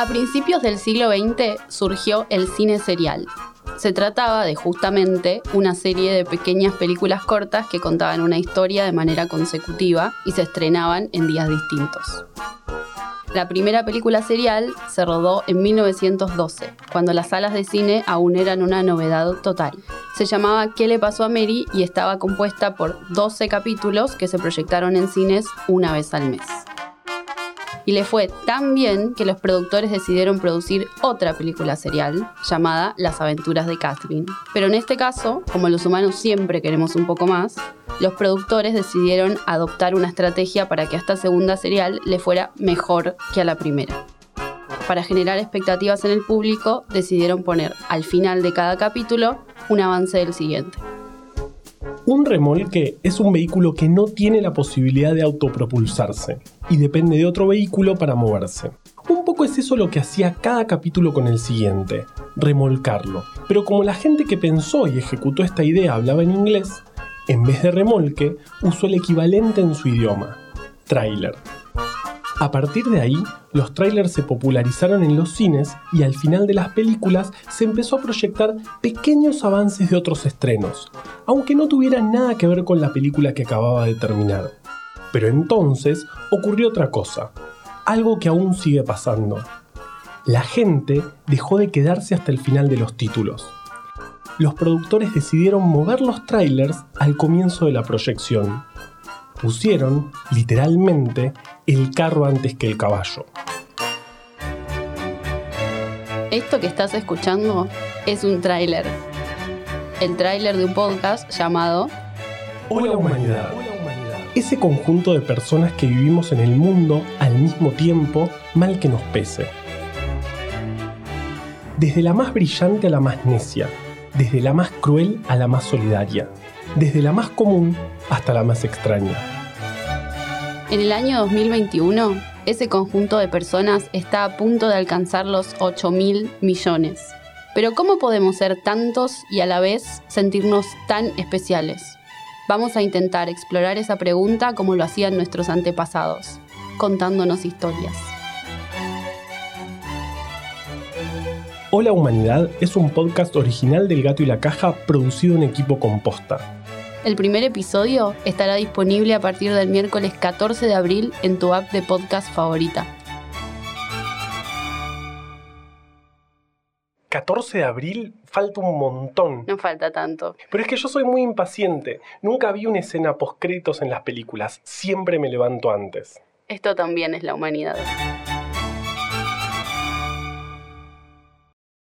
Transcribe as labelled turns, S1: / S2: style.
S1: A principios del siglo XX surgió el cine serial. Se trataba de justamente una serie de pequeñas películas cortas que contaban una historia de manera consecutiva y se estrenaban en días distintos. La primera película serial se rodó en 1912, cuando las salas de cine aún eran una novedad total. Se llamaba ¿Qué le pasó a Mary? y estaba compuesta por 12 capítulos que se proyectaron en cines una vez al mes y le fue tan bien que los productores decidieron producir otra película serial llamada Las aventuras de Catherine. Pero en este caso, como los humanos siempre queremos un poco más, los productores decidieron adoptar una estrategia para que a esta segunda serial le fuera mejor que a la primera. Para generar expectativas en el público, decidieron poner al final de cada capítulo un avance del siguiente.
S2: Un remolque es un vehículo que no tiene la posibilidad de autopropulsarse y depende de otro vehículo para moverse. Un poco es eso lo que hacía cada capítulo con el siguiente, remolcarlo. Pero como la gente que pensó y ejecutó esta idea hablaba en inglés, en vez de remolque usó el equivalente en su idioma, trailer. A partir de ahí, los trailers se popularizaron en los cines y al final de las películas se empezó a proyectar pequeños avances de otros estrenos, aunque no tuvieran nada que ver con la película que acababa de terminar. Pero entonces ocurrió otra cosa, algo que aún sigue pasando. La gente dejó de quedarse hasta el final de los títulos. Los productores decidieron mover los trailers al comienzo de la proyección pusieron, literalmente, el carro antes que el caballo.
S1: Esto que estás escuchando es un tráiler. El tráiler de un podcast llamado
S2: Hola humanidad. Ese conjunto de personas que vivimos en el mundo al mismo tiempo, mal que nos pese. Desde la más brillante a la más necia, desde la más cruel a la más solidaria, desde la más común hasta la más extraña.
S1: En el año 2021, ese conjunto de personas está a punto de alcanzar los 8 mil millones. Pero ¿cómo podemos ser tantos y a la vez sentirnos tan especiales? Vamos a intentar explorar esa pregunta como lo hacían nuestros antepasados, contándonos historias.
S2: Hola Humanidad es un podcast original del Gato y la Caja producido en equipo composta.
S1: El primer episodio estará disponible a partir del miércoles 14 de abril en tu app de podcast favorita.
S2: 14 de abril falta un montón.
S1: No falta tanto.
S2: Pero es que yo soy muy impaciente. Nunca vi una escena post en las películas. Siempre me levanto antes.
S1: Esto también es la humanidad.